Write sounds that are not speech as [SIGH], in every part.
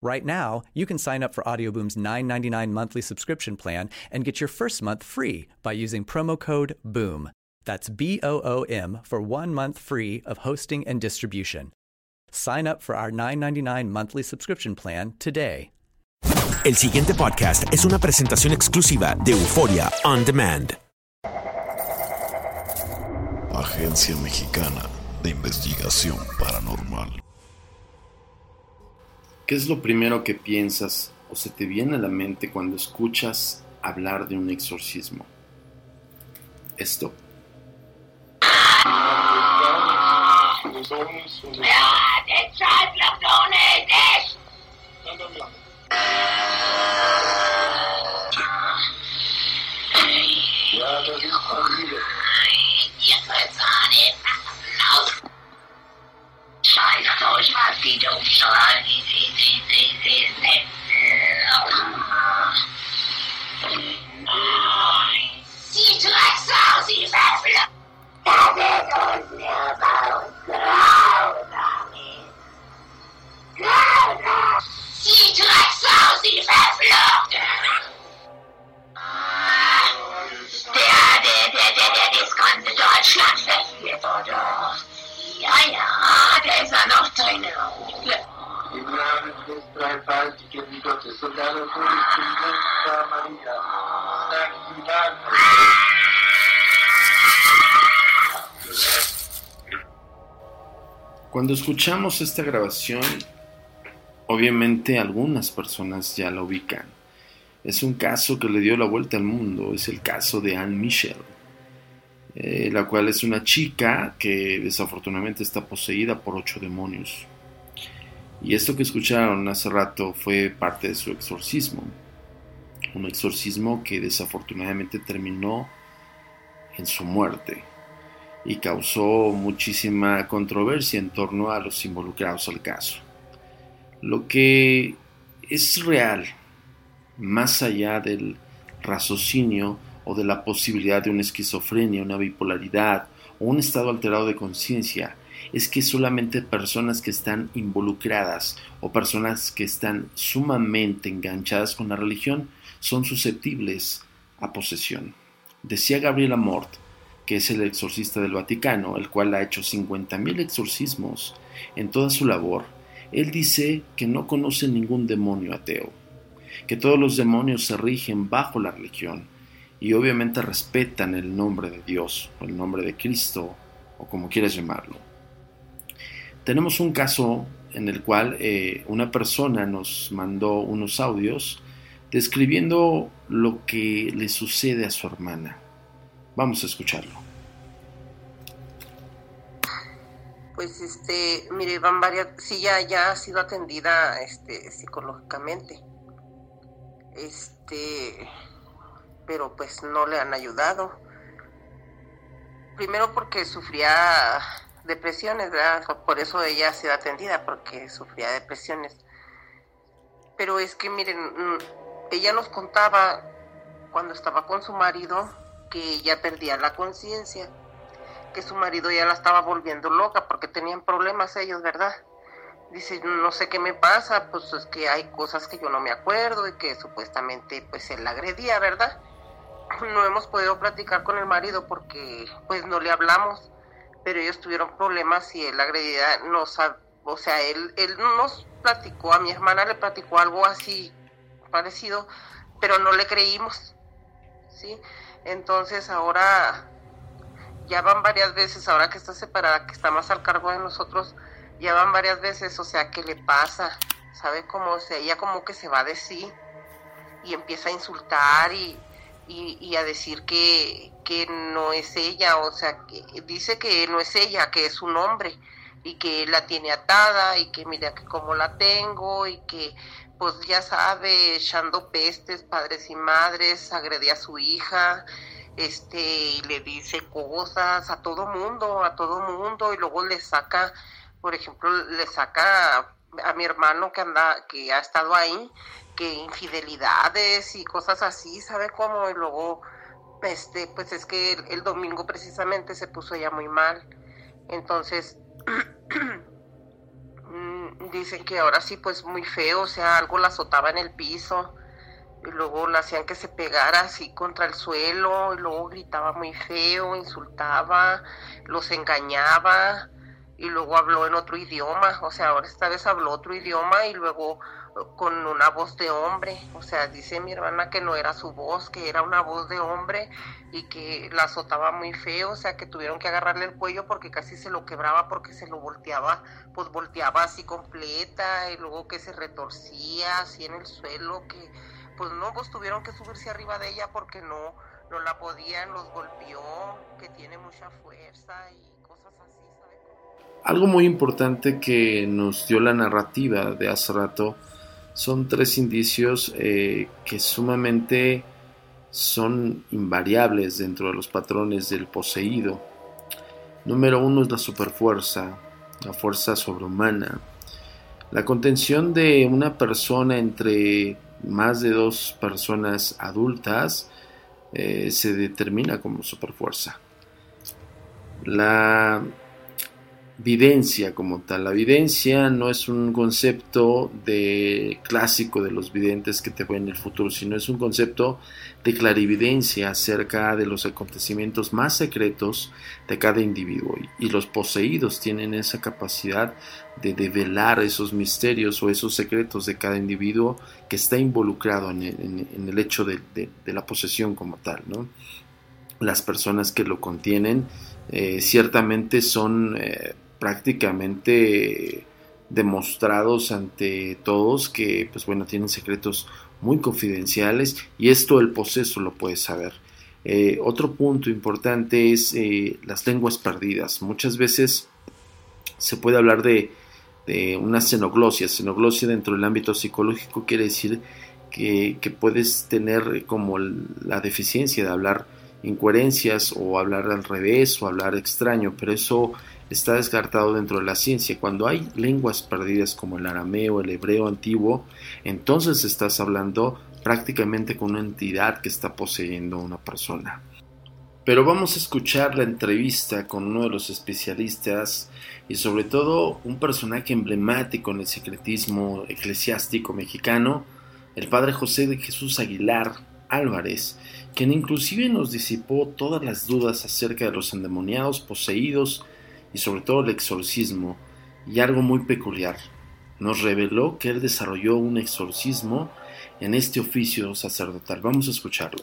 Right now, you can sign up for Audioboom's $9.99 monthly subscription plan and get your first month free by using promo code BOOM. That's B O O M for one month free of hosting and distribution. Sign up for our $9.99 monthly subscription plan today. El siguiente podcast es una presentación exclusiva de Euforia On Demand. Agencia Mexicana de Investigación Paranormal. ¿Qué es lo primero que piensas o se te viene a la mente cuando escuchas hablar de un exorcismo? Esto. they don't charge. They, they, they, they, they, See to ourselves, see to ourselves. That is on the no, no. See to. Der, der, der, der, der, ist ganz Deutschland fest hier. Cuando escuchamos esta grabación, obviamente algunas personas ya la ubican. Es un caso que le dio la vuelta al mundo, es el caso de Anne Michel, eh, la cual es una chica que desafortunadamente está poseída por ocho demonios. Y esto que escucharon hace rato fue parte de su exorcismo. Un exorcismo que desafortunadamente terminó en su muerte y causó muchísima controversia en torno a los involucrados al caso. Lo que es real, más allá del raciocinio o de la posibilidad de una esquizofrenia, una bipolaridad o un estado alterado de conciencia, es que solamente personas que están involucradas o personas que están sumamente enganchadas con la religión son susceptibles a posesión. Decía Gabriela Mort, que es el exorcista del Vaticano, el cual ha hecho 50.000 exorcismos en toda su labor, él dice que no conoce ningún demonio ateo. que todos los demonios se rigen bajo la religión y obviamente respetan el nombre de Dios o el nombre de Cristo o como quieras llamarlo. Tenemos un caso en el cual eh, una persona nos mandó unos audios describiendo lo que le sucede a su hermana. Vamos a escucharlo. Pues este, mire, van varias, sí ya, ya ha sido atendida este psicológicamente. Este, pero pues no le han ayudado. Primero porque sufría depresiones, ¿verdad? Por eso ella ha sido atendida, porque sufría depresiones. Pero es que miren, mm, ella nos contaba cuando estaba con su marido que ella perdía la conciencia, que su marido ya la estaba volviendo loca porque tenían problemas ellos, ¿verdad? Dice, no sé qué me pasa, pues es que hay cosas que yo no me acuerdo y que supuestamente pues él la agredía, ¿verdad? No hemos podido platicar con el marido porque pues no le hablamos, pero ellos tuvieron problemas y él la agredía, no o sea, él, él nos platicó, a mi hermana le platicó algo así parecido, pero no le creímos, ¿sí? Entonces ahora ya van varias veces, ahora que está separada, que está más al cargo de nosotros, ya van varias veces, o sea, ¿qué le pasa? ¿Sabe cómo? O sea, ella como que se va de sí y empieza a insultar y, y, a decir que, que no es ella, o sea, que dice que no es ella, que es un hombre y que la tiene atada y que mira que como la tengo y que pues ya sabe, echando pestes, padres y madres, agredía a su hija, este, y le dice cosas a todo mundo, a todo mundo, y luego le saca, por ejemplo, le saca a mi hermano que anda, que ha estado ahí, que infidelidades y cosas así, ¿sabe cómo? Y luego, este, pues es que el, el domingo precisamente se puso ya muy mal. Entonces, [CLEARS THROAT] dicen que ahora sí, pues muy feo, o sea, algo la azotaba en el piso, y luego la hacían que se pegara así contra el suelo, y luego gritaba muy feo, insultaba, los engañaba, y luego habló en otro idioma, o sea, ahora esta vez habló otro idioma y luego con una voz de hombre, o sea, dice mi hermana que no era su voz, que era una voz de hombre y que la azotaba muy feo, o sea, que tuvieron que agarrarle el cuello porque casi se lo quebraba porque se lo volteaba, pues volteaba así completa y luego que se retorcía así en el suelo, que pues no, pues tuvieron que subirse arriba de ella porque no, no la podían, los golpeó, que tiene mucha fuerza y cosas así, ¿sabes? Algo muy importante que nos dio la narrativa de hace rato son tres indicios eh, que sumamente son invariables dentro de los patrones del poseído. Número uno es la superfuerza, la fuerza sobrehumana. La contención de una persona entre más de dos personas adultas eh, se determina como superfuerza. La videncia como tal. La videncia no es un concepto de clásico de los videntes que te ven el futuro, sino es un concepto de clarividencia acerca de los acontecimientos más secretos de cada individuo. Y los poseídos tienen esa capacidad de develar esos misterios o esos secretos de cada individuo que está involucrado en el, hecho de, la posesión como tal. ¿no? Las personas que lo contienen eh, ciertamente son eh, prácticamente demostrados ante todos que pues bueno tienen secretos muy confidenciales y esto el poseso lo puede saber. Eh, otro punto importante es eh, las lenguas perdidas. Muchas veces se puede hablar de, de una xenoglosia. Xenoglosia dentro del ámbito psicológico quiere decir que, que puedes tener como la deficiencia de hablar incoherencias o hablar al revés o hablar extraño pero eso está descartado dentro de la ciencia. Cuando hay lenguas perdidas como el arameo, el hebreo antiguo, entonces estás hablando prácticamente con una entidad que está poseyendo a una persona. Pero vamos a escuchar la entrevista con uno de los especialistas y sobre todo un personaje emblemático en el secretismo eclesiástico mexicano, el padre José de Jesús Aguilar Álvarez, quien inclusive nos disipó todas las dudas acerca de los endemoniados poseídos y sobre todo el exorcismo, y algo muy peculiar. Nos reveló que él desarrolló un exorcismo en este oficio sacerdotal. Vamos a escucharlo.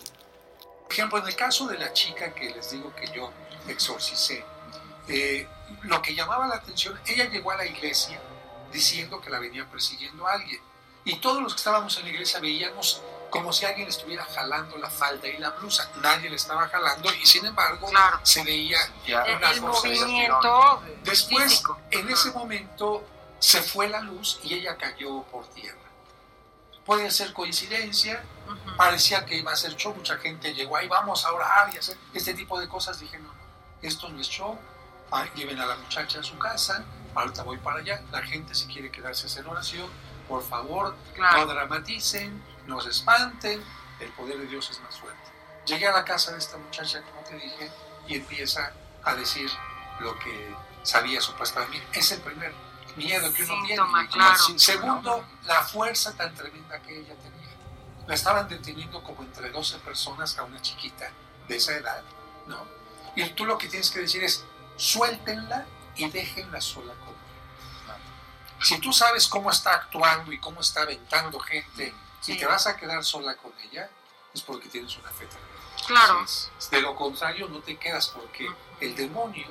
Por ejemplo, en el caso de la chica que les digo que yo exorcicé, eh, lo que llamaba la atención, ella llegó a la iglesia diciendo que la venía persiguiendo a alguien. Y todos los que estábamos en la iglesia veíamos como si alguien estuviera jalando la falda y la blusa. Nadie le estaba jalando y sin embargo se veía ya el, movimiento Después, en ese momento, se fue la luz y ella cayó por tierra. Puede ser coincidencia, parecía que iba a ser show, mucha gente llegó ahí, vamos a orar y hacer este tipo de cosas. Dije, no, esto no es show, lleven a la muchacha a su casa, ahorita voy para allá, la gente si quiere quedarse a hacer oración, por favor, no dramaticen, no se espanten, el poder de Dios es más fuerte. Llegué a la casa de esta muchacha, como te dije, y empieza a decir lo que sabía supuestamente. Es el primer miedo que uno tiene. Segundo, la fuerza tan tremenda que ella tenía. La estaban deteniendo como entre 12 personas a una chiquita de esa edad, ¿no? Y tú lo que tienes que decir es, suéltenla y déjenla sola conmigo. Si tú sabes cómo está actuando y cómo está aventando gente si te vas a quedar sola con ella, es porque tienes una fe tremenda. Claro. De lo contrario, no te quedas porque el demonio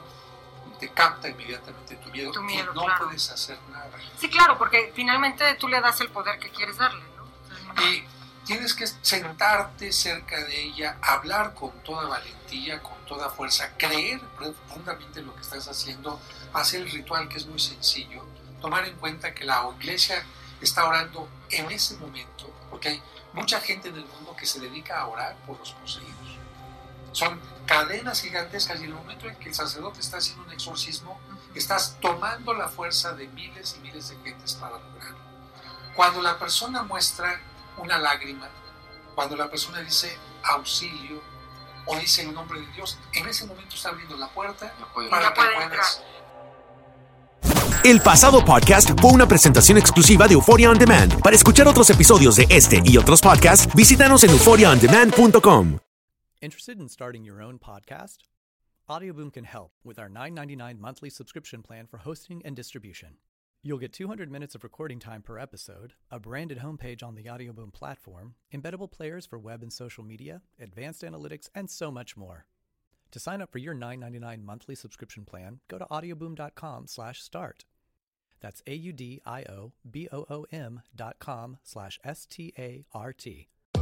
te capta inmediatamente tu miedo, y no puedes hacer nada. Sí, claro, porque finalmente tú le das el poder que quieres darle, ¿no? Y tienes que sentarte cerca de ella, hablar con toda valentía, con toda fuerza, creer profundamente en lo que estás haciendo, hacer el ritual que es muy sencillo, tomar en cuenta que la iglesia está orando en ese momento, porque hay mucha gente en el mundo que se dedica a orar por los poseídos. Son cadenas gigantescas y en el momento en que el sacerdote está haciendo un exorcismo, estás tomando la fuerza de miles y miles de gentes para lograrlo. Cuando la persona muestra una lágrima, cuando la persona dice auxilio o dice el nombre de Dios, en ese momento está abriendo la puerta para que puedas el pasado podcast fue una presentación exclusiva de Euphoria On Demand. Para escuchar otros episodios de este y otros podcasts, visítanos en euphoriaondemand.com. Interested in starting your own podcast? Audioboom can help with our $9.99 monthly subscription plan for hosting and distribution. You'll get 200 minutes of recording time per episode, a branded homepage on the Audioboom platform, embeddable players for web and social media, advanced analytics, and so much more. To sign up for your $9.99 monthly subscription plan, go to audioboom.com/start. That's A-U-D-I-O-B-O-O-M dot com slash S-T-A-R-T.